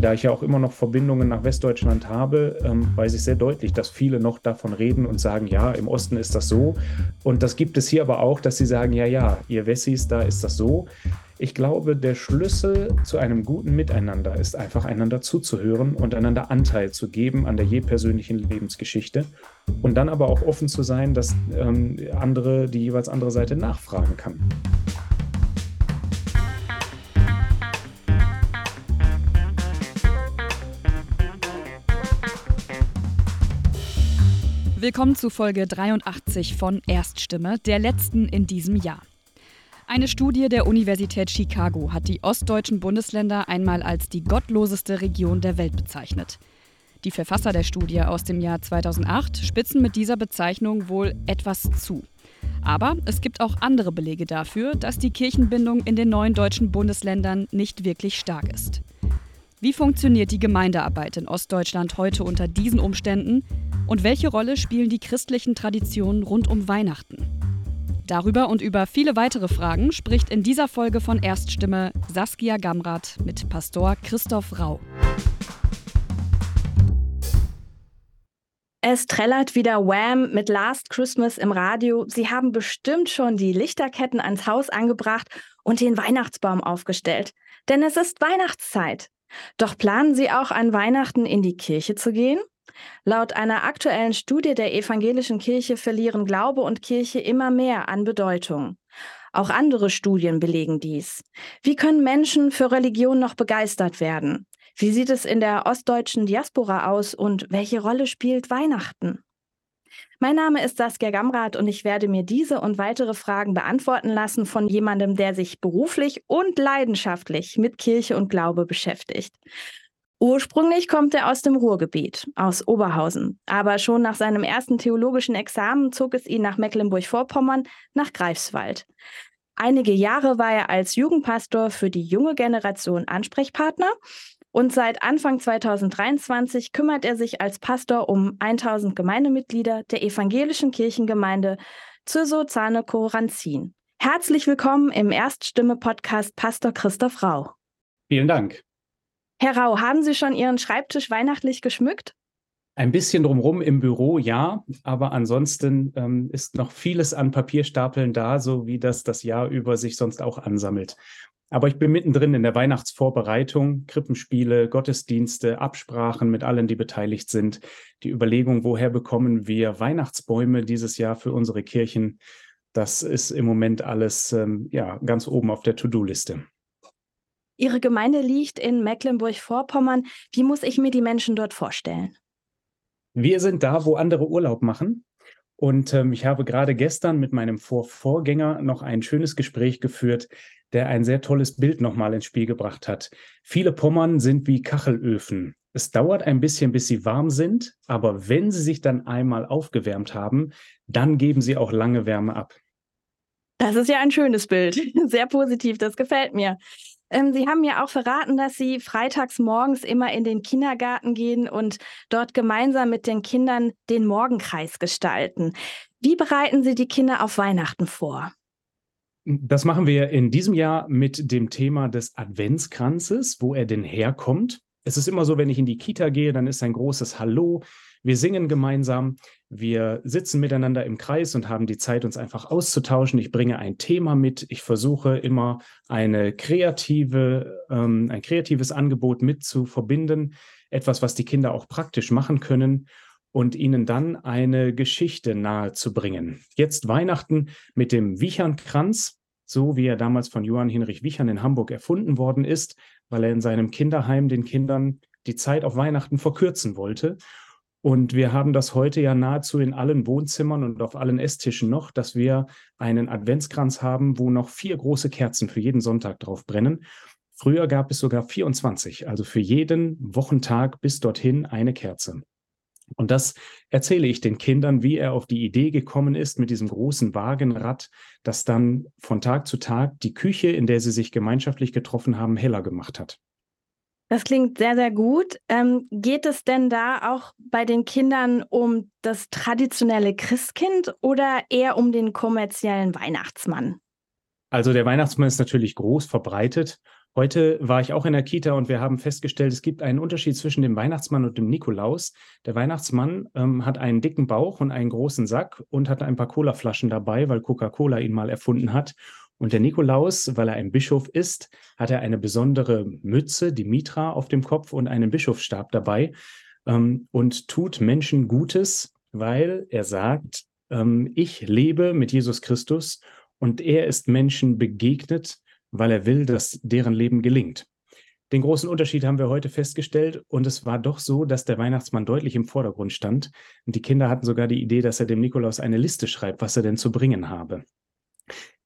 Da ich ja auch immer noch Verbindungen nach Westdeutschland habe, ähm, weiß ich sehr deutlich, dass viele noch davon reden und sagen, ja, im Osten ist das so. Und das gibt es hier aber auch, dass sie sagen, ja, ja, ihr Wessis, da ist das so. Ich glaube, der Schlüssel zu einem guten Miteinander ist einfach einander zuzuhören und einander Anteil zu geben an der je persönlichen Lebensgeschichte und dann aber auch offen zu sein, dass ähm, andere die jeweils andere Seite nachfragen kann. Willkommen zu Folge 83 von Erststimme, der letzten in diesem Jahr. Eine Studie der Universität Chicago hat die ostdeutschen Bundesländer einmal als die gottloseste Region der Welt bezeichnet. Die Verfasser der Studie aus dem Jahr 2008 spitzen mit dieser Bezeichnung wohl etwas zu. Aber es gibt auch andere Belege dafür, dass die Kirchenbindung in den neuen deutschen Bundesländern nicht wirklich stark ist. Wie funktioniert die Gemeindearbeit in Ostdeutschland heute unter diesen Umständen und welche Rolle spielen die christlichen Traditionen rund um Weihnachten? Darüber und über viele weitere Fragen spricht in dieser Folge von Erststimme Saskia Gamrat mit Pastor Christoph Rau. Es trällert wieder Wham mit Last Christmas im Radio. Sie haben bestimmt schon die Lichterketten ans Haus angebracht und den Weihnachtsbaum aufgestellt. Denn es ist Weihnachtszeit. Doch planen Sie auch an Weihnachten in die Kirche zu gehen? Laut einer aktuellen Studie der evangelischen Kirche verlieren Glaube und Kirche immer mehr an Bedeutung. Auch andere Studien belegen dies. Wie können Menschen für Religion noch begeistert werden? Wie sieht es in der ostdeutschen Diaspora aus und welche Rolle spielt Weihnachten? Mein Name ist Saskia Gamrat und ich werde mir diese und weitere Fragen beantworten lassen von jemandem, der sich beruflich und leidenschaftlich mit Kirche und Glaube beschäftigt. Ursprünglich kommt er aus dem Ruhrgebiet, aus Oberhausen. Aber schon nach seinem ersten theologischen Examen zog es ihn nach Mecklenburg-Vorpommern, nach Greifswald. Einige Jahre war er als Jugendpastor für die junge Generation Ansprechpartner und seit Anfang 2023 kümmert er sich als Pastor um 1000 Gemeindemitglieder der evangelischen Kirchengemeinde Zürsozane-Koranzin. Herzlich willkommen im Erststimme-Podcast Pastor Christoph Rau. Vielen Dank. Herr Rau, haben Sie schon Ihren Schreibtisch weihnachtlich geschmückt? Ein bisschen drumherum im Büro, ja, aber ansonsten ähm, ist noch vieles an Papierstapeln da, so wie das das Jahr über sich sonst auch ansammelt. Aber ich bin mittendrin in der Weihnachtsvorbereitung, Krippenspiele, Gottesdienste, Absprachen mit allen, die beteiligt sind, die Überlegung, woher bekommen wir Weihnachtsbäume dieses Jahr für unsere Kirchen. Das ist im Moment alles ähm, ja, ganz oben auf der To-Do-Liste. Ihre Gemeinde liegt in Mecklenburg-Vorpommern. Wie muss ich mir die Menschen dort vorstellen? Wir sind da, wo andere Urlaub machen. Und ähm, ich habe gerade gestern mit meinem Vor Vorgänger noch ein schönes Gespräch geführt, der ein sehr tolles Bild nochmal ins Spiel gebracht hat. Viele Pommern sind wie Kachelöfen. Es dauert ein bisschen, bis sie warm sind, aber wenn sie sich dann einmal aufgewärmt haben, dann geben sie auch lange Wärme ab. Das ist ja ein schönes Bild. Sehr positiv, das gefällt mir. Ähm, Sie haben ja auch verraten, dass Sie freitags morgens immer in den Kindergarten gehen und dort gemeinsam mit den Kindern den Morgenkreis gestalten. Wie bereiten Sie die Kinder auf Weihnachten vor? Das machen wir in diesem Jahr mit dem Thema des Adventskranzes, wo er denn herkommt. Es ist immer so, wenn ich in die Kita gehe, dann ist ein großes Hallo. Wir singen gemeinsam, wir sitzen miteinander im Kreis und haben die Zeit, uns einfach auszutauschen. Ich bringe ein Thema mit. Ich versuche immer eine kreative, ähm, ein kreatives Angebot mit zu verbinden. Etwas, was die Kinder auch praktisch machen können und ihnen dann eine Geschichte nahezubringen. Jetzt Weihnachten mit dem Wichernkranz, so wie er damals von Johann Hinrich Wichern in Hamburg erfunden worden ist, weil er in seinem Kinderheim den Kindern die Zeit auf Weihnachten verkürzen wollte. Und wir haben das heute ja nahezu in allen Wohnzimmern und auf allen Esstischen noch, dass wir einen Adventskranz haben, wo noch vier große Kerzen für jeden Sonntag drauf brennen. Früher gab es sogar 24, also für jeden Wochentag bis dorthin eine Kerze. Und das erzähle ich den Kindern, wie er auf die Idee gekommen ist mit diesem großen Wagenrad, das dann von Tag zu Tag die Küche, in der sie sich gemeinschaftlich getroffen haben, heller gemacht hat. Das klingt sehr, sehr gut. Ähm, geht es denn da auch bei den Kindern um das traditionelle Christkind oder eher um den kommerziellen Weihnachtsmann? Also der Weihnachtsmann ist natürlich groß verbreitet Heute war ich auch in der Kita und wir haben festgestellt, es gibt einen Unterschied zwischen dem Weihnachtsmann und dem Nikolaus. Der Weihnachtsmann ähm, hat einen dicken Bauch und einen großen Sack und hat ein paar Colaflaschen dabei, weil Coca-Cola ihn mal erfunden hat. Und der Nikolaus, weil er ein Bischof ist, hat er eine besondere Mütze, die Mitra, auf dem Kopf und einen Bischofsstab dabei ähm, und tut Menschen Gutes, weil er sagt, ähm, ich lebe mit Jesus Christus und er ist Menschen begegnet, weil er will, dass deren Leben gelingt. Den großen Unterschied haben wir heute festgestellt und es war doch so, dass der Weihnachtsmann deutlich im Vordergrund stand und die Kinder hatten sogar die Idee, dass er dem Nikolaus eine Liste schreibt, was er denn zu bringen habe.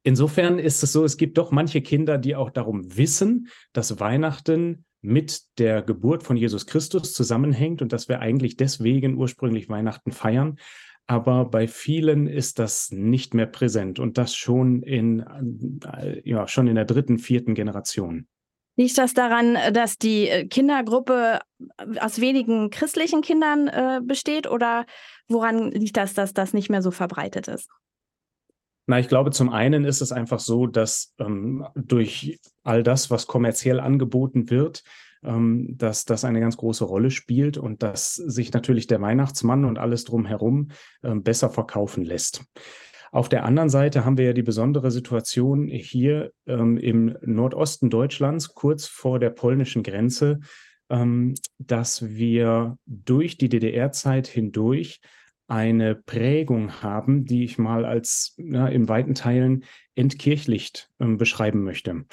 Insofern ist es so, es gibt doch manche Kinder, die auch darum wissen, dass Weihnachten mit der Geburt von Jesus Christus zusammenhängt und dass wir eigentlich deswegen ursprünglich Weihnachten feiern aber bei vielen ist das nicht mehr präsent und das schon in, äh, ja, schon in der dritten, vierten Generation. Liegt das daran, dass die äh, Kindergruppe aus wenigen christlichen Kindern äh, besteht oder woran liegt das, dass das nicht mehr so verbreitet ist? Na, ich glaube, zum einen ist es einfach so, dass ähm, durch all das, was kommerziell angeboten wird, ähm, dass das eine ganz große Rolle spielt und dass sich natürlich der Weihnachtsmann und alles drumherum ähm, besser verkaufen lässt. Auf der anderen Seite haben wir ja die besondere Situation hier ähm, im Nordosten Deutschlands, kurz vor der polnischen Grenze, ähm, dass wir durch die DDR-Zeit hindurch eine Prägung haben, die ich mal als ja, in weiten Teilen entkirchlicht ähm, beschreiben möchte.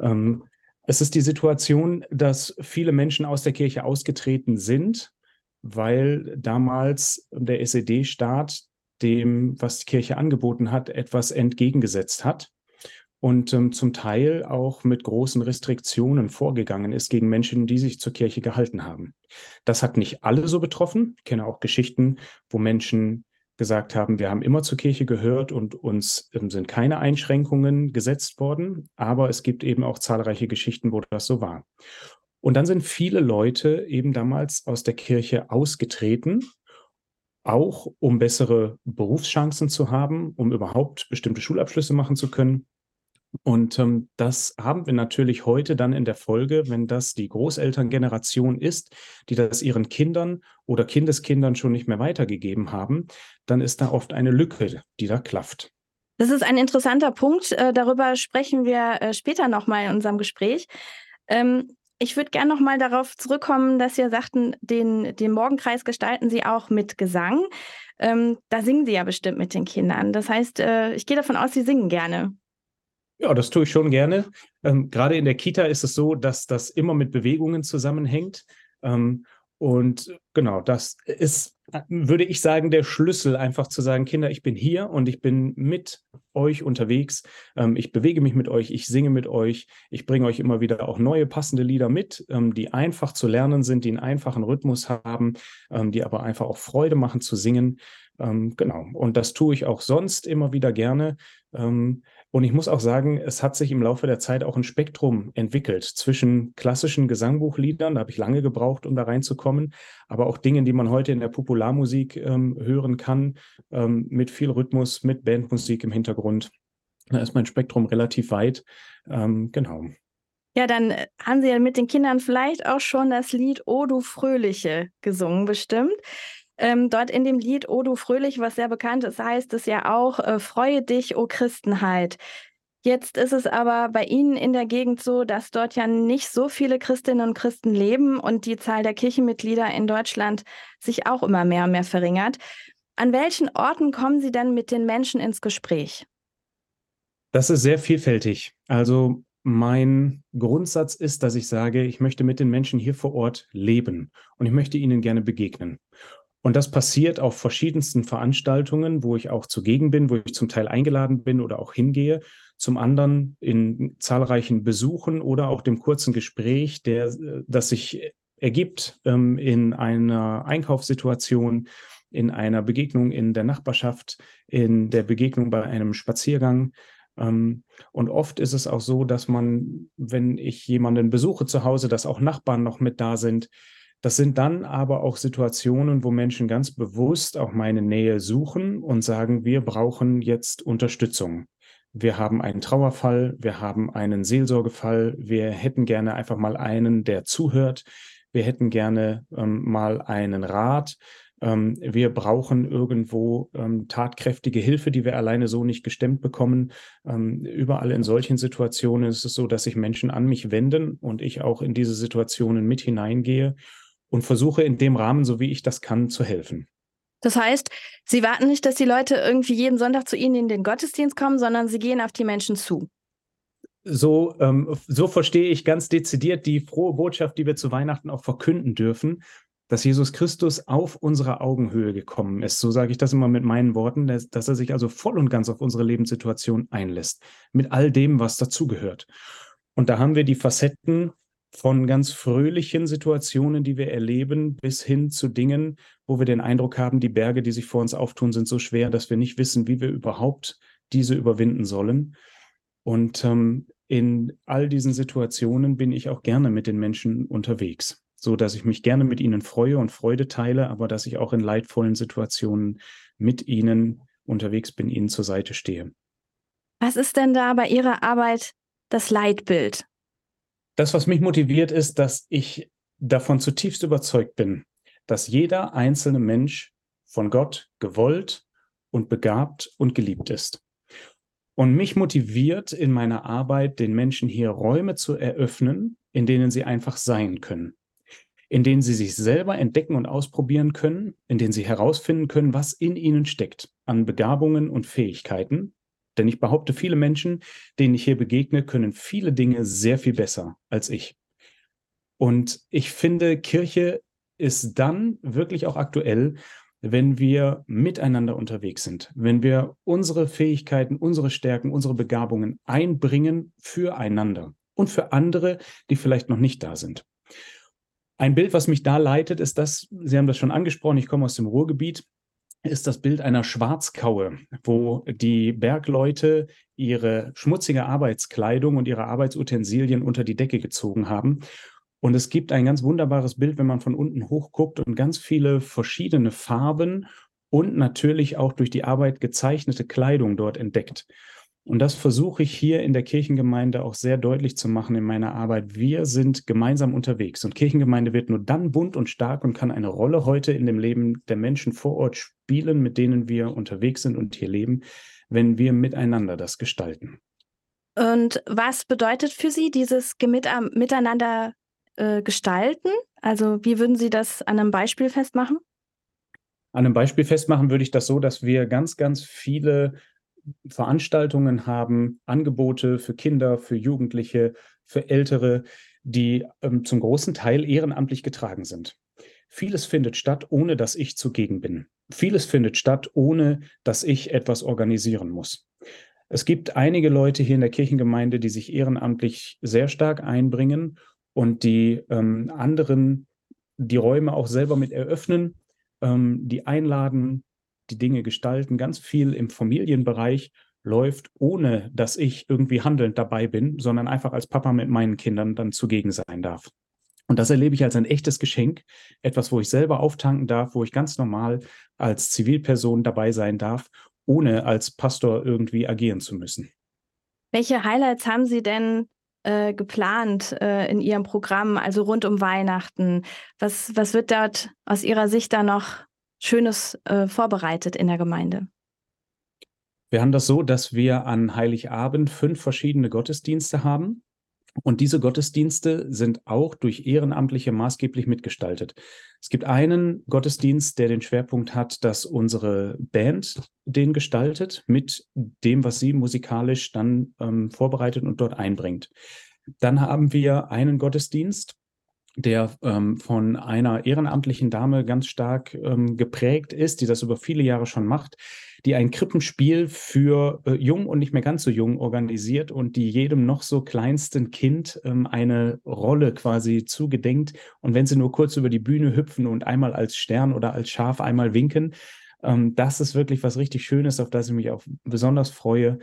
Ähm, es ist die Situation, dass viele Menschen aus der Kirche ausgetreten sind, weil damals der SED-Staat dem, was die Kirche angeboten hat, etwas entgegengesetzt hat und ähm, zum Teil auch mit großen Restriktionen vorgegangen ist gegen Menschen, die sich zur Kirche gehalten haben. Das hat nicht alle so betroffen. Ich kenne auch Geschichten, wo Menschen gesagt haben, wir haben immer zur Kirche gehört und uns ähm, sind keine Einschränkungen gesetzt worden, aber es gibt eben auch zahlreiche Geschichten, wo das so war. Und dann sind viele Leute eben damals aus der Kirche ausgetreten, auch um bessere Berufschancen zu haben, um überhaupt bestimmte Schulabschlüsse machen zu können. Und ähm, das haben wir natürlich heute dann in der Folge, wenn das die Großelterngeneration ist, die das ihren Kindern oder Kindeskindern schon nicht mehr weitergegeben haben, dann ist da oft eine Lücke, die da klafft. Das ist ein interessanter Punkt. Äh, darüber sprechen wir äh, später nochmal in unserem Gespräch. Ähm, ich würde gerne nochmal darauf zurückkommen, dass Sie sagten, den, den Morgenkreis gestalten Sie auch mit Gesang. Ähm, da singen Sie ja bestimmt mit den Kindern. Das heißt, äh, ich gehe davon aus, Sie singen gerne. Ja, das tue ich schon gerne. Ähm, gerade in der Kita ist es so, dass das immer mit Bewegungen zusammenhängt. Ähm, und genau, das ist, würde ich sagen, der Schlüssel, einfach zu sagen, Kinder, ich bin hier und ich bin mit euch unterwegs. Ähm, ich bewege mich mit euch, ich singe mit euch, ich bringe euch immer wieder auch neue passende Lieder mit, ähm, die einfach zu lernen sind, die einen einfachen Rhythmus haben, ähm, die aber einfach auch Freude machen zu singen. Ähm, genau, und das tue ich auch sonst immer wieder gerne. Und ich muss auch sagen, es hat sich im Laufe der Zeit auch ein Spektrum entwickelt zwischen klassischen Gesangbuchliedern, da habe ich lange gebraucht, um da reinzukommen, aber auch Dingen, die man heute in der Popularmusik ähm, hören kann, ähm, mit viel Rhythmus, mit Bandmusik im Hintergrund. Da ist mein Spektrum relativ weit. Ähm, genau. Ja, dann äh, haben Sie ja mit den Kindern vielleicht auch schon das Lied O du Fröhliche gesungen, bestimmt. Ähm, dort in dem Lied O du fröhlich, was sehr bekannt ist, heißt es ja auch, äh, freue dich, o Christenheit. Jetzt ist es aber bei Ihnen in der Gegend so, dass dort ja nicht so viele Christinnen und Christen leben und die Zahl der Kirchenmitglieder in Deutschland sich auch immer mehr und mehr verringert. An welchen Orten kommen Sie denn mit den Menschen ins Gespräch? Das ist sehr vielfältig. Also mein Grundsatz ist, dass ich sage, ich möchte mit den Menschen hier vor Ort leben und ich möchte ihnen gerne begegnen. Und das passiert auf verschiedensten Veranstaltungen, wo ich auch zugegen bin, wo ich zum Teil eingeladen bin oder auch hingehe. Zum anderen in zahlreichen Besuchen oder auch dem kurzen Gespräch, der, das sich ergibt ähm, in einer Einkaufssituation, in einer Begegnung in der Nachbarschaft, in der Begegnung bei einem Spaziergang. Ähm, und oft ist es auch so, dass man, wenn ich jemanden besuche zu Hause, dass auch Nachbarn noch mit da sind, das sind dann aber auch Situationen, wo Menschen ganz bewusst auch meine Nähe suchen und sagen, wir brauchen jetzt Unterstützung. wir haben einen Trauerfall, wir haben einen Seelsorgefall, wir hätten gerne einfach mal einen, der zuhört, wir hätten gerne ähm, mal einen Rat, ähm, wir brauchen irgendwo ähm, tatkräftige Hilfe, die wir alleine so nicht gestemmt bekommen. Ähm, überall in solchen Situationen ist es so, dass sich Menschen an mich wenden und ich auch in diese Situationen mit hineingehe und versuche in dem Rahmen, so wie ich das kann, zu helfen. Das heißt, Sie warten nicht, dass die Leute irgendwie jeden Sonntag zu Ihnen in den Gottesdienst kommen, sondern Sie gehen auf die Menschen zu. So, ähm, so verstehe ich ganz dezidiert die frohe Botschaft, die wir zu Weihnachten auch verkünden dürfen, dass Jesus Christus auf unsere Augenhöhe gekommen ist. So sage ich das immer mit meinen Worten, dass, dass er sich also voll und ganz auf unsere Lebenssituation einlässt, mit all dem, was dazugehört. Und da haben wir die Facetten von ganz fröhlichen Situationen, die wir erleben, bis hin zu Dingen, wo wir den Eindruck haben, die Berge, die sich vor uns auftun, sind so schwer, dass wir nicht wissen, wie wir überhaupt diese überwinden sollen. Und ähm, in all diesen Situationen bin ich auch gerne mit den Menschen unterwegs, so dass ich mich gerne mit ihnen freue und Freude teile, aber dass ich auch in leidvollen Situationen mit ihnen unterwegs bin, ihnen zur Seite stehe. Was ist denn da bei Ihrer Arbeit das Leitbild? Das, was mich motiviert, ist, dass ich davon zutiefst überzeugt bin, dass jeder einzelne Mensch von Gott gewollt und begabt und geliebt ist. Und mich motiviert in meiner Arbeit, den Menschen hier Räume zu eröffnen, in denen sie einfach sein können, in denen sie sich selber entdecken und ausprobieren können, in denen sie herausfinden können, was in ihnen steckt an Begabungen und Fähigkeiten denn ich behaupte, viele Menschen, denen ich hier begegne, können viele Dinge sehr viel besser als ich. Und ich finde, Kirche ist dann wirklich auch aktuell, wenn wir miteinander unterwegs sind, wenn wir unsere Fähigkeiten, unsere Stärken, unsere Begabungen einbringen füreinander und für andere, die vielleicht noch nicht da sind. Ein Bild, was mich da leitet, ist das, Sie haben das schon angesprochen, ich komme aus dem Ruhrgebiet, ist das Bild einer Schwarzkaue, wo die Bergleute ihre schmutzige Arbeitskleidung und ihre Arbeitsutensilien unter die Decke gezogen haben. Und es gibt ein ganz wunderbares Bild, wenn man von unten hochguckt und ganz viele verschiedene Farben und natürlich auch durch die Arbeit gezeichnete Kleidung dort entdeckt. Und das versuche ich hier in der Kirchengemeinde auch sehr deutlich zu machen in meiner Arbeit. Wir sind gemeinsam unterwegs und Kirchengemeinde wird nur dann bunt und stark und kann eine Rolle heute in dem Leben der Menschen vor Ort spielen, mit denen wir unterwegs sind und hier leben, wenn wir miteinander das gestalten. Und was bedeutet für Sie dieses Miteinander äh, gestalten? Also wie würden Sie das an einem Beispiel festmachen? An einem Beispiel festmachen würde ich das so, dass wir ganz, ganz viele Veranstaltungen haben, Angebote für Kinder, für Jugendliche, für Ältere, die ähm, zum großen Teil ehrenamtlich getragen sind. Vieles findet statt, ohne dass ich zugegen bin. Vieles findet statt, ohne dass ich etwas organisieren muss. Es gibt einige Leute hier in der Kirchengemeinde, die sich ehrenamtlich sehr stark einbringen und die ähm, anderen die Räume auch selber mit eröffnen, ähm, die einladen, die Dinge gestalten. Ganz viel im Familienbereich läuft, ohne dass ich irgendwie handelnd dabei bin, sondern einfach als Papa mit meinen Kindern dann zugegen sein darf. Und das erlebe ich als ein echtes Geschenk, etwas, wo ich selber auftanken darf, wo ich ganz normal als Zivilperson dabei sein darf, ohne als Pastor irgendwie agieren zu müssen. Welche Highlights haben Sie denn äh, geplant äh, in Ihrem Programm, also rund um Weihnachten? Was, was wird dort aus Ihrer Sicht da noch Schönes äh, vorbereitet in der Gemeinde? Wir haben das so, dass wir an Heiligabend fünf verschiedene Gottesdienste haben. Und diese Gottesdienste sind auch durch Ehrenamtliche maßgeblich mitgestaltet. Es gibt einen Gottesdienst, der den Schwerpunkt hat, dass unsere Band den gestaltet mit dem, was sie musikalisch dann ähm, vorbereitet und dort einbringt. Dann haben wir einen Gottesdienst, der ähm, von einer ehrenamtlichen Dame ganz stark ähm, geprägt ist, die das über viele Jahre schon macht, die ein Krippenspiel für äh, jung und nicht mehr ganz so jung organisiert und die jedem noch so kleinsten Kind ähm, eine Rolle quasi zugedenkt. Und wenn sie nur kurz über die Bühne hüpfen und einmal als Stern oder als Schaf einmal winken, ähm, das ist wirklich was richtig Schönes, auf das ich mich auch besonders freue.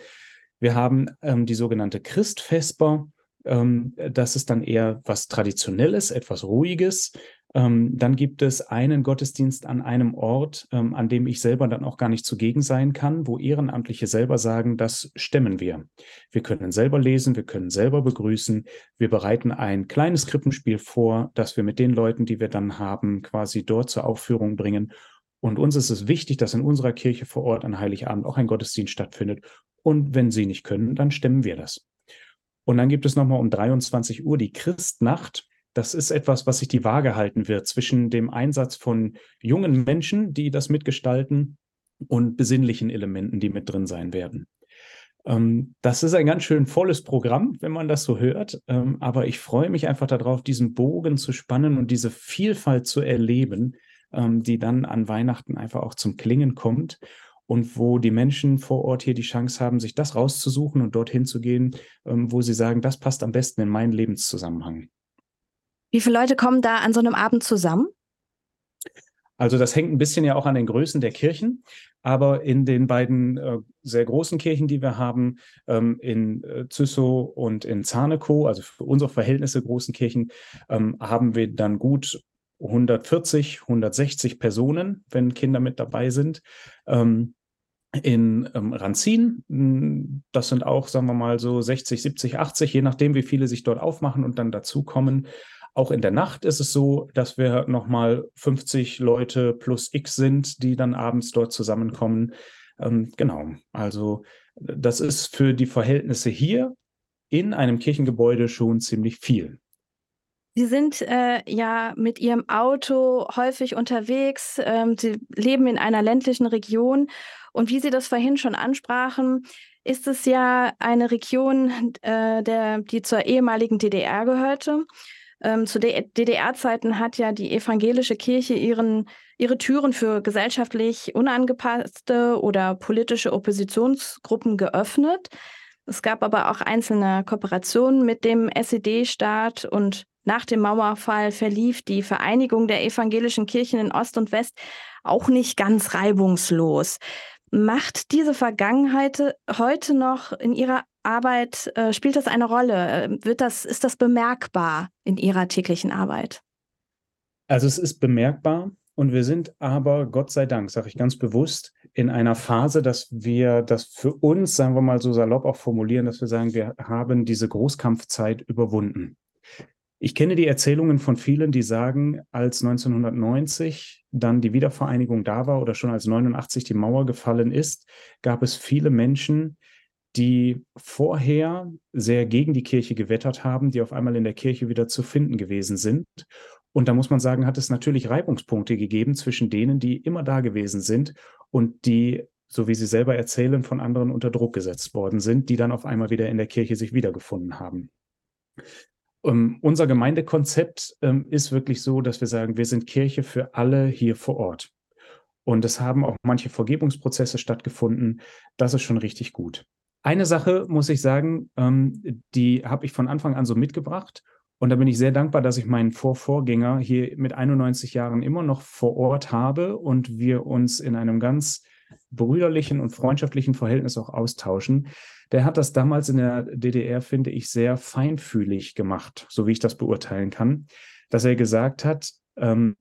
Wir haben ähm, die sogenannte Christfesper ähm, das ist dann eher was Traditionelles, etwas Ruhiges. Ähm, dann gibt es einen Gottesdienst an einem Ort, ähm, an dem ich selber dann auch gar nicht zugegen sein kann, wo Ehrenamtliche selber sagen, das stemmen wir. Wir können selber lesen, wir können selber begrüßen. Wir bereiten ein kleines Krippenspiel vor, das wir mit den Leuten, die wir dann haben, quasi dort zur Aufführung bringen. Und uns ist es wichtig, dass in unserer Kirche vor Ort an Heiligabend auch ein Gottesdienst stattfindet. Und wenn Sie nicht können, dann stemmen wir das. Und dann gibt es nochmal um 23 Uhr die Christnacht das ist etwas, was sich die Waage halten wird zwischen dem Einsatz von jungen Menschen, die das mitgestalten, und besinnlichen Elementen, die mit drin sein werden. Ähm, das ist ein ganz schön volles Programm, wenn man das so hört. Ähm, aber ich freue mich einfach darauf, diesen Bogen zu spannen und diese Vielfalt zu erleben, ähm, die dann an Weihnachten einfach auch zum Klingen kommt und wo die Menschen vor Ort hier die Chance haben, sich das rauszusuchen und dorthin zu gehen, wo sie sagen, das passt am besten in meinen Lebenszusammenhang. Wie viele Leute kommen da an so einem Abend zusammen? Also das hängt ein bisschen ja auch an den Größen der Kirchen, aber in den beiden äh, sehr großen Kirchen, die wir haben, ähm, in äh, Züssow und in Zarnekow, also für unsere Verhältnisse großen Kirchen, ähm, haben wir dann gut 140, 160 Personen, wenn Kinder mit dabei sind. Ähm, in ähm, Ranzin, hm, das sind auch, sagen wir mal, so 60, 70, 80, je nachdem, wie viele sich dort aufmachen und dann dazukommen. Auch in der Nacht ist es so, dass wir nochmal 50 Leute plus X sind, die dann abends dort zusammenkommen. Ähm, genau, also das ist für die Verhältnisse hier in einem Kirchengebäude schon ziemlich viel. Sie sind äh, ja mit Ihrem Auto häufig unterwegs. Ähm, Sie leben in einer ländlichen Region. Und wie Sie das vorhin schon ansprachen, ist es ja eine Region, äh, der, die zur ehemaligen DDR gehörte. Ähm, zu DDR-Zeiten hat ja die evangelische Kirche ihren, ihre Türen für gesellschaftlich unangepasste oder politische Oppositionsgruppen geöffnet. Es gab aber auch einzelne Kooperationen mit dem SED-Staat und nach dem Mauerfall verlief die Vereinigung der evangelischen Kirchen in Ost und West auch nicht ganz reibungslos. Macht diese Vergangenheit heute noch in Ihrer Arbeit, äh, spielt das eine Rolle? Wird das, ist das bemerkbar in Ihrer täglichen Arbeit? Also es ist bemerkbar und wir sind aber, Gott sei Dank, sage ich ganz bewusst, in einer Phase, dass wir das für uns, sagen wir mal so salopp auch formulieren, dass wir sagen, wir haben diese Großkampfzeit überwunden. Ich kenne die Erzählungen von vielen, die sagen, als 1990 dann die Wiedervereinigung da war oder schon als 89 die Mauer gefallen ist, gab es viele Menschen, die vorher sehr gegen die Kirche gewettert haben, die auf einmal in der Kirche wieder zu finden gewesen sind. Und da muss man sagen, hat es natürlich Reibungspunkte gegeben zwischen denen, die immer da gewesen sind und die, so wie sie selber erzählen, von anderen unter Druck gesetzt worden sind, die dann auf einmal wieder in der Kirche sich wiedergefunden haben. Um, ähm, unser Gemeindekonzept um, ist wirklich so, dass wir sagen, wir sind Kirche für alle hier vor Ort. Und es haben auch manche Vergebungsprozesse stattgefunden. Das ist schon richtig gut. Eine Sache muss ich sagen, ähm, die habe ich von Anfang an so mitgebracht. Und da bin ich sehr dankbar, dass ich meinen Vorvorgänger hier mit 91 Jahren immer noch vor Ort habe und wir uns in einem ganz brüderlichen und freundschaftlichen Verhältnis auch austauschen. Der hat das damals in der DDR, finde ich, sehr feinfühlig gemacht, so wie ich das beurteilen kann, dass er gesagt hat, ähm,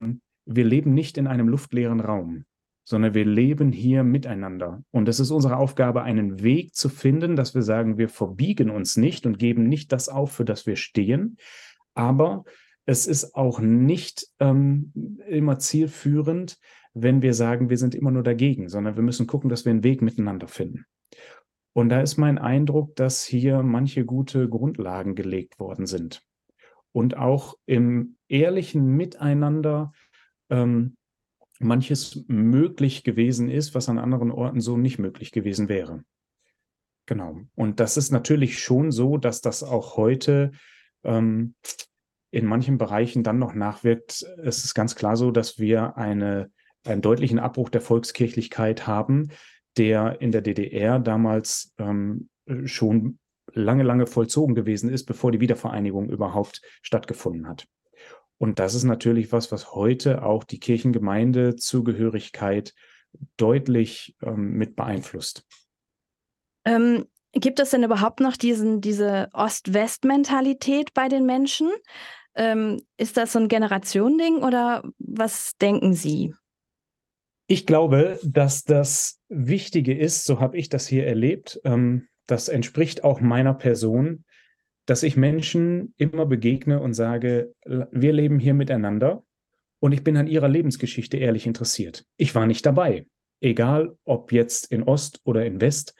wir leben nicht in einem luftleeren Raum sondern wir leben hier miteinander. Und es ist unsere Aufgabe, einen Weg zu finden, dass wir sagen, wir verbiegen uns nicht und geben nicht das auf, für das wir stehen. Aber es ist auch nicht ähm, immer zielführend, wenn wir sagen, wir sind immer nur dagegen, sondern wir müssen gucken, dass wir einen Weg miteinander finden. Und da ist mein Eindruck, dass hier manche gute Grundlagen gelegt worden sind. Und auch im ehrlichen Miteinander ähm, manches möglich gewesen ist, was an anderen Orten so nicht möglich gewesen wäre. Genau. Und das ist natürlich schon so, dass das auch heute ähm, in manchen Bereichen dann noch nachwirkt. Es ist ganz klar so, dass wir eine, einen deutlichen Abbruch der Volkskirchlichkeit haben, der in der DDR damals ähm, schon lange, lange vollzogen gewesen ist, bevor die Wiedervereinigung überhaupt stattgefunden hat. Und das ist natürlich was, was heute auch die Kirchengemeindezugehörigkeit deutlich ähm, mit beeinflusst. Ähm, gibt es denn überhaupt noch diesen, diese Ost-West-Mentalität bei den Menschen? Ähm, ist das so ein Generationending oder was denken Sie? Ich glaube, dass das Wichtige ist, so habe ich das hier erlebt, ähm, das entspricht auch meiner Person, dass ich Menschen immer begegne und sage, wir leben hier miteinander und ich bin an ihrer Lebensgeschichte ehrlich interessiert. Ich war nicht dabei, egal ob jetzt in Ost oder in West.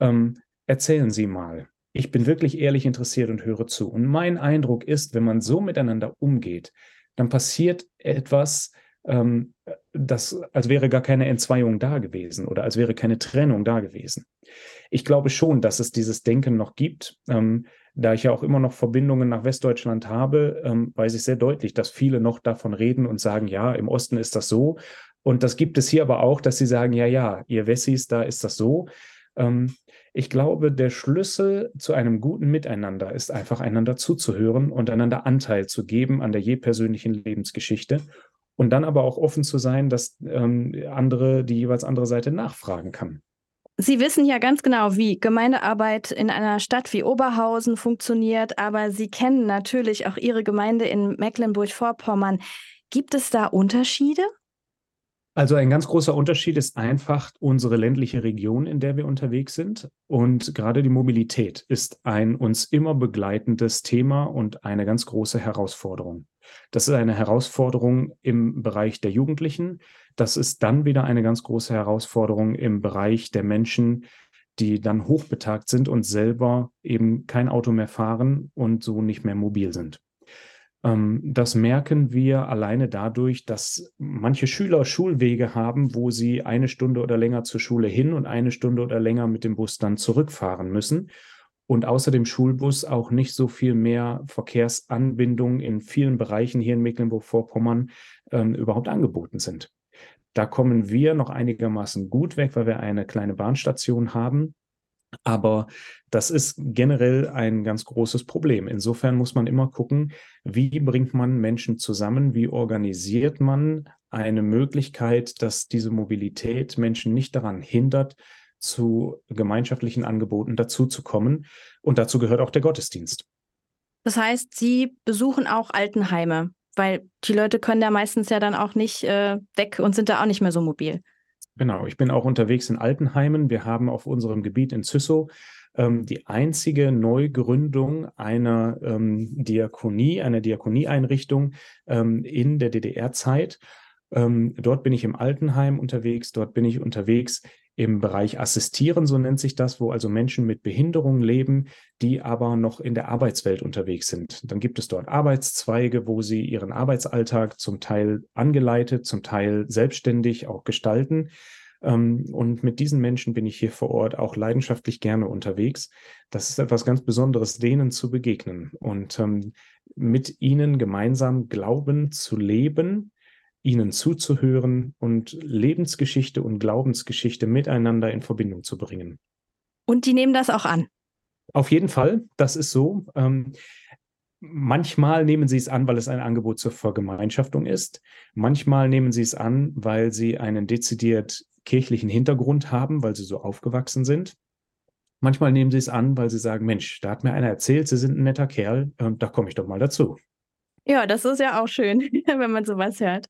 Ähm, erzählen Sie mal. Ich bin wirklich ehrlich interessiert und höre zu. Und mein Eindruck ist, wenn man so miteinander umgeht, dann passiert etwas, ähm, das, als wäre gar keine Entzweiung da gewesen oder als wäre keine Trennung da gewesen. Ich glaube schon, dass es dieses Denken noch gibt. Ähm, da ich ja auch immer noch Verbindungen nach Westdeutschland habe, ähm, weiß ich sehr deutlich, dass viele noch davon reden und sagen, ja, im Osten ist das so. Und das gibt es hier aber auch, dass sie sagen, ja, ja, ihr Wessis, da ist das so. Ähm, ich glaube, der Schlüssel zu einem guten Miteinander ist einfach einander zuzuhören und einander Anteil zu geben an der je persönlichen Lebensgeschichte und dann aber auch offen zu sein, dass ähm, andere, die jeweils andere Seite nachfragen kann. Sie wissen ja ganz genau, wie Gemeindearbeit in einer Stadt wie Oberhausen funktioniert, aber Sie kennen natürlich auch Ihre Gemeinde in Mecklenburg-Vorpommern. Gibt es da Unterschiede? Also ein ganz großer Unterschied ist einfach unsere ländliche Region, in der wir unterwegs sind. Und gerade die Mobilität ist ein uns immer begleitendes Thema und eine ganz große Herausforderung. Das ist eine Herausforderung im Bereich der Jugendlichen. Das ist dann wieder eine ganz große Herausforderung im Bereich der Menschen, die dann hochbetagt sind und selber eben kein Auto mehr fahren und so nicht mehr mobil sind. Ähm, das merken wir alleine dadurch, dass manche Schüler Schulwege haben, wo sie eine Stunde oder länger zur Schule hin und eine Stunde oder länger mit dem Bus dann zurückfahren müssen. Und außer dem Schulbus auch nicht so viel mehr Verkehrsanbindung in vielen Bereichen hier in Mecklenburg-Vorpommern ähm, überhaupt angeboten sind. Da kommen wir noch einigermaßen gut weg, weil wir eine kleine Bahnstation haben. Aber das ist generell ein ganz großes Problem. Insofern muss man immer gucken, wie bringt man Menschen zusammen, wie organisiert man eine Möglichkeit, dass diese Mobilität Menschen nicht daran hindert, zu gemeinschaftlichen Angeboten dazuzukommen. Und dazu gehört auch der Gottesdienst. Das heißt, Sie besuchen auch Altenheime, weil die Leute können da meistens ja dann auch nicht äh, weg und sind da auch nicht mehr so mobil. Genau, ich bin auch unterwegs in Altenheimen. Wir haben auf unserem Gebiet in Züssow ähm, die einzige Neugründung einer ähm, Diakonie, einer Diakonieeinrichtung ähm, in der DDR-Zeit. Ähm, dort bin ich im Altenheim unterwegs, dort bin ich unterwegs im Bereich Assistieren, so nennt sich das, wo also Menschen mit Behinderung leben, die aber noch in der Arbeitswelt unterwegs sind. Dann gibt es dort Arbeitszweige, wo sie ihren Arbeitsalltag zum Teil angeleitet, zum Teil selbstständig auch gestalten. Ähm, und mit diesen Menschen bin ich hier vor Ort auch leidenschaftlich gerne unterwegs. Das ist etwas ganz Besonderes, denen zu begegnen und ähm, mit ihnen gemeinsam Glauben zu leben, ihnen zuzuhören und Lebensgeschichte und Glaubensgeschichte miteinander in Verbindung zu bringen. Und die nehmen das auch an. Auf jeden Fall, das ist so. Ähm, manchmal nehmen sie es an, weil es ein Angebot zur Vergemeinschaftung ist. Manchmal nehmen sie es an, weil sie einen dezidiert kirchlichen Hintergrund haben, weil sie so aufgewachsen sind. Manchmal nehmen sie es an, weil sie sagen, Mensch, da hat mir einer erzählt, Sie sind ein netter Kerl, und da komme ich doch mal dazu. Ja, das ist ja auch schön, wenn man sowas hört.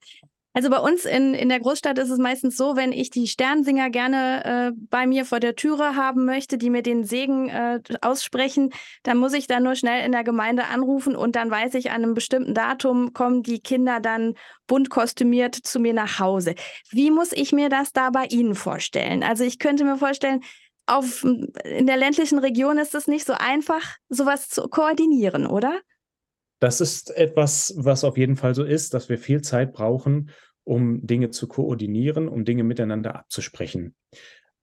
Also bei uns in, in der Großstadt ist es meistens so, wenn ich die Sternsinger gerne äh, bei mir vor der Türe haben möchte, die mir den Segen äh, aussprechen, dann muss ich dann nur schnell in der Gemeinde anrufen und dann weiß ich, an einem bestimmten Datum kommen die Kinder dann bunt kostümiert zu mir nach Hause. Wie muss ich mir das da bei Ihnen vorstellen? Also ich könnte mir vorstellen, auf, in der ländlichen Region ist es nicht so einfach, sowas zu koordinieren, oder? Das ist etwas, was auf jeden Fall so ist, dass wir viel Zeit brauchen, um Dinge zu koordinieren, um Dinge miteinander abzusprechen.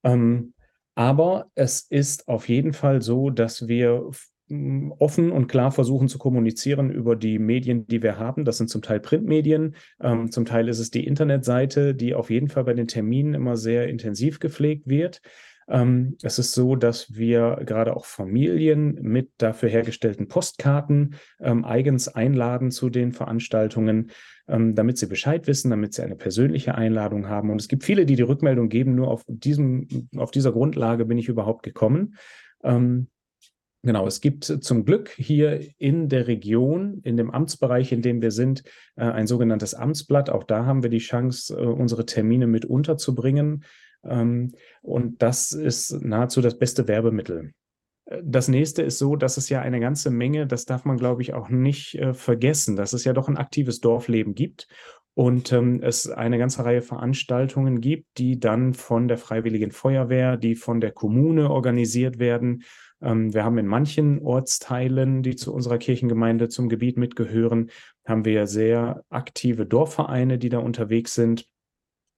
Ähm, aber es ist auf jeden Fall so, dass wir offen und klar versuchen zu kommunizieren über die Medien, die wir haben. Das sind zum Teil Printmedien, ähm, zum Teil ist es die Internetseite, die auf jeden Fall bei den Terminen immer sehr intensiv gepflegt wird. Ähm, es ist so, dass wir gerade auch Familien mit dafür hergestellten Postkarten ähm, eigens einladen zu den Veranstaltungen, ähm, damit sie Bescheid wissen, damit sie eine persönliche Einladung haben. Und es gibt viele, die die Rückmeldung geben, nur auf, diesem, auf dieser Grundlage bin ich überhaupt gekommen. Ähm, Genau, es gibt zum Glück hier in der Region, in dem Amtsbereich, in dem wir sind, äh, ein sogenanntes Amtsblatt. Auch da haben wir die Chance, äh, unsere Termine mit unterzubringen. Ähm, und das ist nahezu das beste Werbemittel. Äh, das nächste ist so, dass es ja eine ganze Menge, das darf man, glaube ich, auch nicht vergessen, dass es ja doch ein aktives Dorfleben gibt und ähm, es eine ganze Reihe Veranstaltungen gibt, die dann von der Freiwilligen Feuerwehr, die von der Kommune organisiert werden ähm, wir haben in manchen Ortsteilen, die zu unserer Kirchengemeinde zum Gebiet mitgehören, haben wir sehr aktive Dorfvereine, die da unterwegs sind.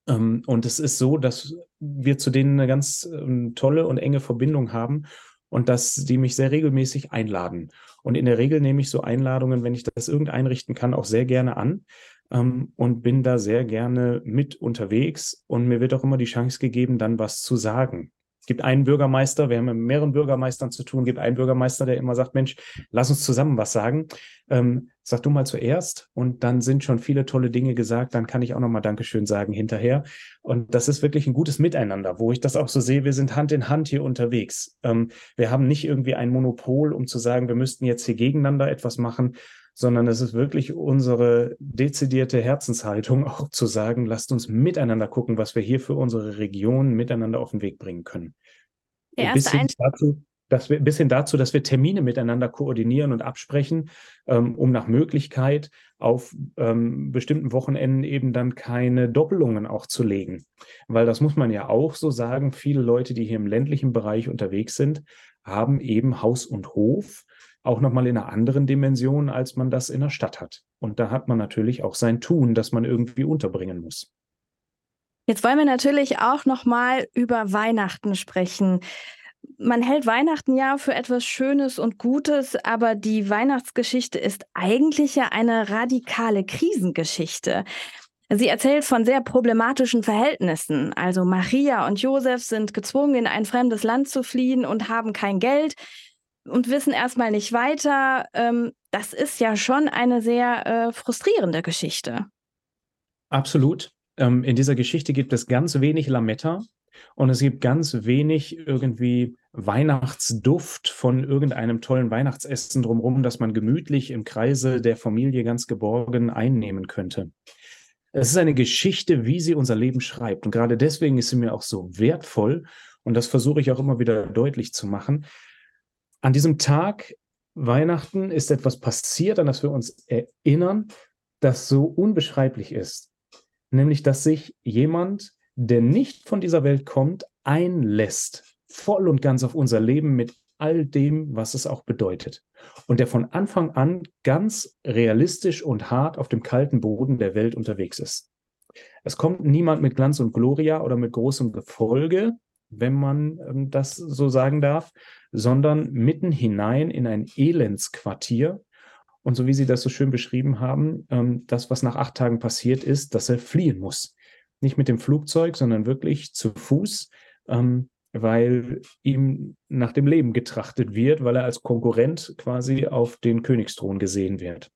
Ähm, und es ist so, dass wir zu denen eine ganz ähm, tolle und enge Verbindung haben und dass die mich sehr regelmäßig einladen. Und in der Regel nehme ich so Einladungen, wenn ich das irgend einrichten kann, auch sehr gerne an ähm, und bin da sehr gerne mit unterwegs. Und mir wird auch immer die Chance gegeben, dann was zu sagen. Es gibt einen Bürgermeister, wir haben mit mehreren Bürgermeistern zu tun, gibt einen Bürgermeister, der immer sagt, Mensch, lass uns zusammen was sagen. Ähm, sag du mal zuerst und dann sind schon viele tolle Dinge gesagt, dann kann ich auch nochmal Dankeschön sagen hinterher. Und das ist wirklich ein gutes Miteinander, wo ich das auch so sehe, wir sind Hand in Hand hier unterwegs. Ähm, wir haben nicht irgendwie ein Monopol, um zu sagen, wir müssten jetzt hier gegeneinander etwas machen, sondern es ist wirklich unsere dezidierte Herzenshaltung, auch zu sagen, lasst uns miteinander gucken, was wir hier für unsere Region miteinander auf den Weg bringen können. Bis hin, dazu, dass wir, bis hin dazu, dass wir Termine miteinander koordinieren und absprechen, ähm, um nach Möglichkeit auf ähm, bestimmten Wochenenden eben dann keine Doppelungen auch zu legen. Weil das muss man ja auch so sagen, viele Leute, die hier im ländlichen Bereich unterwegs sind, haben eben Haus und Hof auch nochmal in einer anderen Dimension, als man das in der Stadt hat. Und da hat man natürlich auch sein Tun, das man irgendwie unterbringen muss. Jetzt wollen wir natürlich auch nochmal über Weihnachten sprechen. Man hält Weihnachten ja für etwas Schönes und Gutes, aber die Weihnachtsgeschichte ist eigentlich ja eine radikale Krisengeschichte. Sie erzählt von sehr problematischen Verhältnissen. Also Maria und Josef sind gezwungen, in ein fremdes Land zu fliehen und haben kein Geld und wissen erstmal nicht weiter. Ähm, das ist ja schon eine sehr äh, frustrierende Geschichte. Absolut. Ähm, in dieser Geschichte gibt es ganz wenig Lametta und es gibt ganz wenig irgendwie Weihnachtsduft von irgendeinem tollen Weihnachtsessen drumherum, das man gemütlich im Kreise der Familie ganz geborgen einnehmen könnte. Es ist eine Geschichte, wie sie unser Leben schreibt. Und gerade deswegen ist sie mir auch so wertvoll. Und das versuche ich auch immer wieder deutlich zu machen, an diesem Tag Weihnachten ist etwas passiert, an das wir uns erinnern, das so unbeschreiblich ist. Nämlich, dass sich jemand, der nicht von dieser Welt kommt, einlässt, voll und ganz auf unser Leben mit all dem, was es auch bedeutet. Und der von Anfang an ganz realistisch und hart auf dem kalten Boden der Welt unterwegs ist. Es kommt niemand mit Glanz und Gloria oder mit großem Gefolge, wenn man ähm, das so sagen darf, sondern mitten hinein in ein Elendsquartier. Und so wie Sie das so schön beschrieben haben, ähm, das, was nach acht Tagen passiert ist, dass er fliehen muss. Nicht mit dem Flugzeug, sondern wirklich zu Fuß, ähm, weil ihm nach dem Leben getrachtet wird, weil er als Konkurrent quasi auf den Königsthron gesehen wird.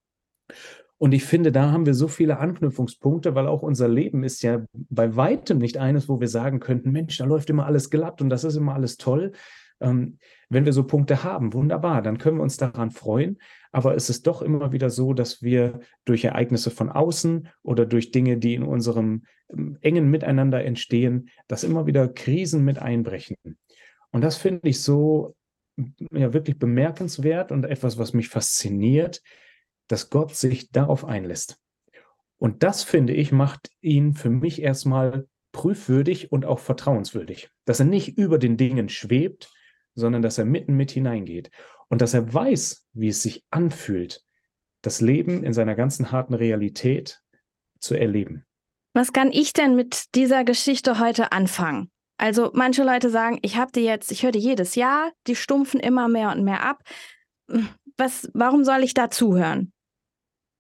Und ich finde, da haben wir so viele Anknüpfungspunkte, weil auch unser Leben ist ja bei weitem nicht eines, wo wir sagen könnten, Mensch, da läuft immer alles glatt und das ist immer alles toll. Ähm, wenn wir so Punkte haben, wunderbar, dann können wir uns daran freuen. Aber es ist doch immer wieder so, dass wir durch Ereignisse von außen oder durch Dinge, die in unserem ähm, engen Miteinander entstehen, dass immer wieder Krisen mit einbrechen. Und das finde ich so ja, wirklich bemerkenswert und etwas, was mich fasziniert, dass Gott sich darauf einlässt. Und das, finde ich, macht ihn für mich erstmal prüfwürdig und auch vertrauenswürdig. Dass er nicht über den Dingen schwebt, sondern dass er mitten mit hineingeht. Und dass er weiß, wie es sich anfühlt, das Leben in seiner ganzen harten Realität zu erleben. Was kann ich denn mit dieser Geschichte heute anfangen? Also manche Leute sagen, ich habe die jetzt, ich höre die jedes Jahr, die stumpfen immer mehr und mehr ab. Was, warum soll ich da zuhören?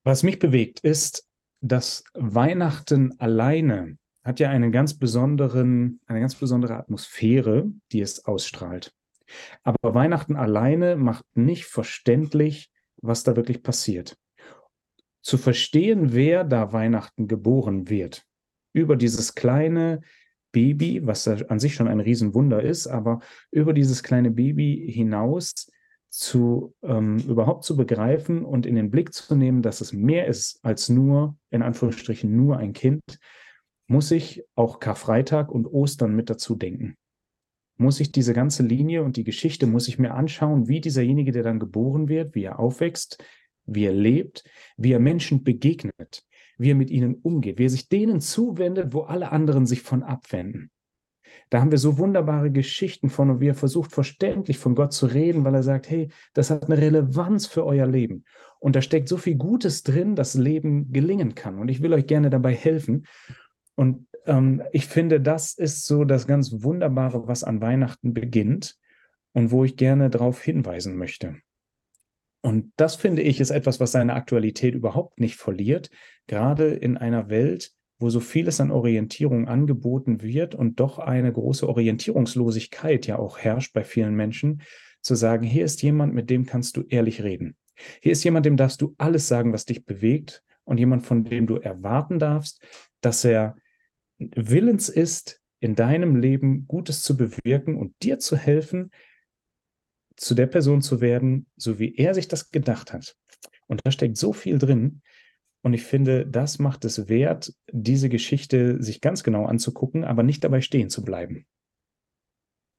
Was mich bewegt, ist, dass Weihnachten alleine hat ja einen ganz besonderen, eine ganz besondere Atmosphäre, die es ausstrahlt. Aber Weihnachten alleine macht nicht verständlich, was da wirklich passiert. Zu verstehen, wer da Weihnachten geboren wird, über dieses kleine Baby, was an sich schon ein Riesenwunder ist, aber über dieses kleine Baby hinaus zu ähm, überhaupt zu begreifen und in den Blick zu nehmen, dass es mehr ist als nur, in Anführungsstrichen, nur ein Kind, muss ich auch Karfreitag und Ostern mit dazu denken. Muss ich diese ganze Linie und die Geschichte, muss ich mir anschauen, wie dieserjenige, der dann geboren wird, wie er aufwächst, wie er lebt, wie er Menschen begegnet, wie er mit ihnen umgeht, wie er sich denen zuwendet, wo alle anderen sich von abwenden. Da haben wir so wunderbare Geschichten von und wie er versucht, verständlich von Gott zu reden, weil er sagt, hey, das hat eine Relevanz für euer Leben. Und da steckt so viel Gutes drin, dass Leben gelingen kann. Und ich will euch gerne dabei helfen. Und ähm, ich finde, das ist so das ganz Wunderbare, was an Weihnachten beginnt und wo ich gerne darauf hinweisen möchte. Und das finde ich ist etwas, was seine Aktualität überhaupt nicht verliert, gerade in einer Welt, wo so vieles an Orientierung angeboten wird und doch eine große Orientierungslosigkeit ja auch herrscht bei vielen Menschen, zu sagen, hier ist jemand, mit dem kannst du ehrlich reden. Hier ist jemand, dem darfst du alles sagen, was dich bewegt und jemand, von dem du erwarten darfst, dass er willens ist, in deinem Leben Gutes zu bewirken und dir zu helfen, zu der Person zu werden, so wie er sich das gedacht hat. Und da steckt so viel drin, und ich finde, das macht es wert, diese Geschichte sich ganz genau anzugucken, aber nicht dabei stehen zu bleiben.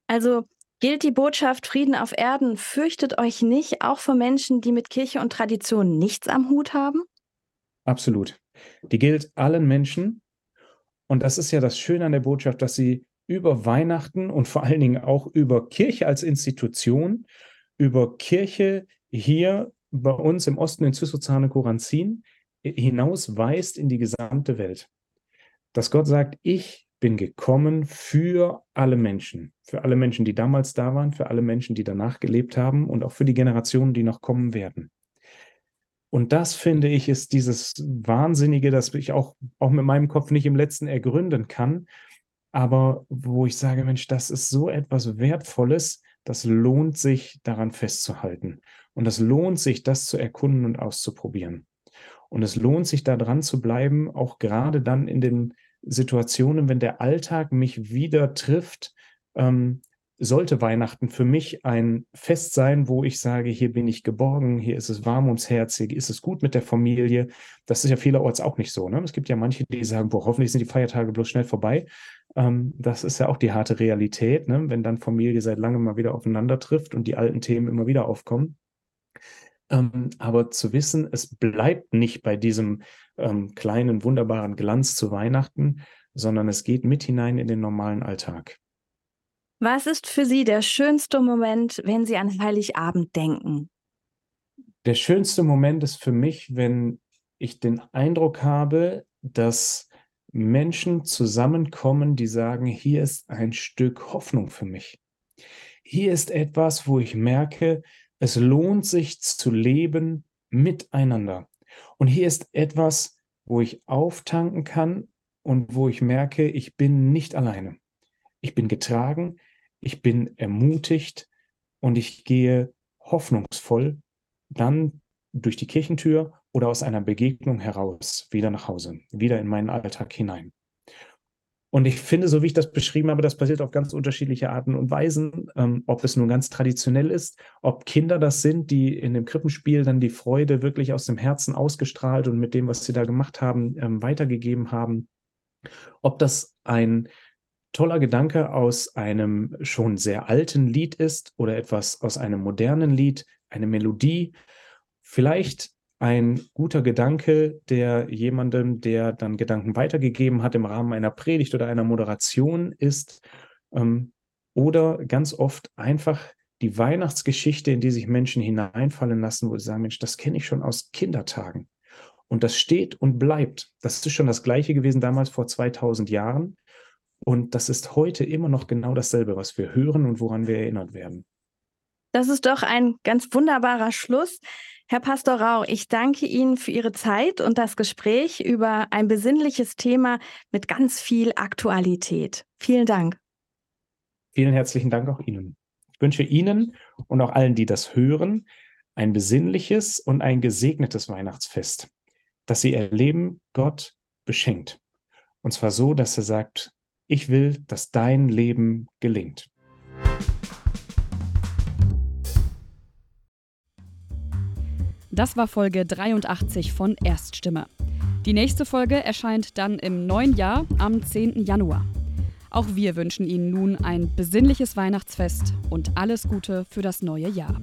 Also gilt die Botschaft Frieden auf Erden, fürchtet euch nicht, auch für Menschen, die mit Kirche und Tradition nichts am Hut haben? Absolut. Die gilt allen Menschen. Und das ist ja das Schöne an der Botschaft, dass sie über Weihnachten und vor allen Dingen auch über Kirche als Institution, über Kirche hier bei uns im Osten in Zysorzane-Koranzin hinausweist in die gesamte Welt. Dass Gott sagt, ich bin gekommen für alle Menschen, für alle Menschen, die damals da waren, für alle Menschen, die danach gelebt haben und auch für die Generationen, die noch kommen werden. Und das finde ich ist dieses Wahnsinnige, das ich auch, auch mit meinem Kopf nicht im letzten ergründen kann, aber wo ich sage, Mensch, das ist so etwas Wertvolles, das lohnt sich daran festzuhalten. Und es lohnt sich, das zu erkunden und auszuprobieren. Und es lohnt sich da dran zu bleiben, auch gerade dann in den Situationen, wenn der Alltag mich wieder trifft, ähm, sollte Weihnachten für mich ein Fest sein, wo ich sage, hier bin ich geborgen, hier ist es warm ums Herz, hier ist es gut mit der Familie. Das ist ja vielerorts auch nicht so. Ne? Es gibt ja manche, die sagen, boah, hoffentlich sind die Feiertage bloß schnell vorbei. Ähm, das ist ja auch die harte Realität, ne? wenn dann Familie seit langem mal wieder aufeinander trifft und die alten Themen immer wieder aufkommen. Ähm, aber zu wissen, es bleibt nicht bei diesem ähm, kleinen, wunderbaren Glanz zu Weihnachten, sondern es geht mit hinein in den normalen Alltag. Was ist für Sie der schönste Moment, wenn Sie an Heiligabend denken? Der schönste Moment ist für mich, wenn ich den Eindruck habe, dass Menschen zusammenkommen, die sagen, hier ist ein Stück Hoffnung für mich. Hier ist etwas, wo ich merke, es lohnt sich zu leben miteinander. Und hier ist etwas, wo ich auftanken kann und wo ich merke, ich bin nicht alleine. Ich bin getragen, ich bin ermutigt und ich gehe hoffnungsvoll dann durch die Kirchentür oder aus einer Begegnung heraus wieder nach Hause, wieder in meinen Alltag hinein. Und ich finde, so wie ich das beschrieben habe, das passiert auf ganz unterschiedliche Arten und Weisen. Ähm, ob es nun ganz traditionell ist, ob Kinder das sind, die in dem Krippenspiel dann die Freude wirklich aus dem Herzen ausgestrahlt und mit dem, was sie da gemacht haben, ähm, weitergegeben haben. Ob das ein toller Gedanke aus einem schon sehr alten Lied ist oder etwas aus einem modernen Lied, eine Melodie. Vielleicht ein guter Gedanke, der jemandem, der dann Gedanken weitergegeben hat im Rahmen einer Predigt oder einer Moderation ist. Ähm, oder ganz oft einfach die Weihnachtsgeschichte, in die sich Menschen hineinfallen lassen, wo sie sagen, Mensch, das kenne ich schon aus Kindertagen. Und das steht und bleibt. Das ist schon das gleiche gewesen damals vor 2000 Jahren. Und das ist heute immer noch genau dasselbe, was wir hören und woran wir erinnert werden. Das ist doch ein ganz wunderbarer Schluss. Herr Pastor Rau, ich danke Ihnen für Ihre Zeit und das Gespräch über ein besinnliches Thema mit ganz viel Aktualität. Vielen Dank. Vielen herzlichen Dank auch Ihnen. Ich wünsche Ihnen und auch allen, die das hören, ein besinnliches und ein gesegnetes Weihnachtsfest, dass Sie erleben, Gott beschenkt. Und zwar so, dass er sagt, ich will, dass dein Leben gelingt. Das war Folge 83 von Erststimme. Die nächste Folge erscheint dann im neuen Jahr am 10. Januar. Auch wir wünschen Ihnen nun ein besinnliches Weihnachtsfest und alles Gute für das neue Jahr.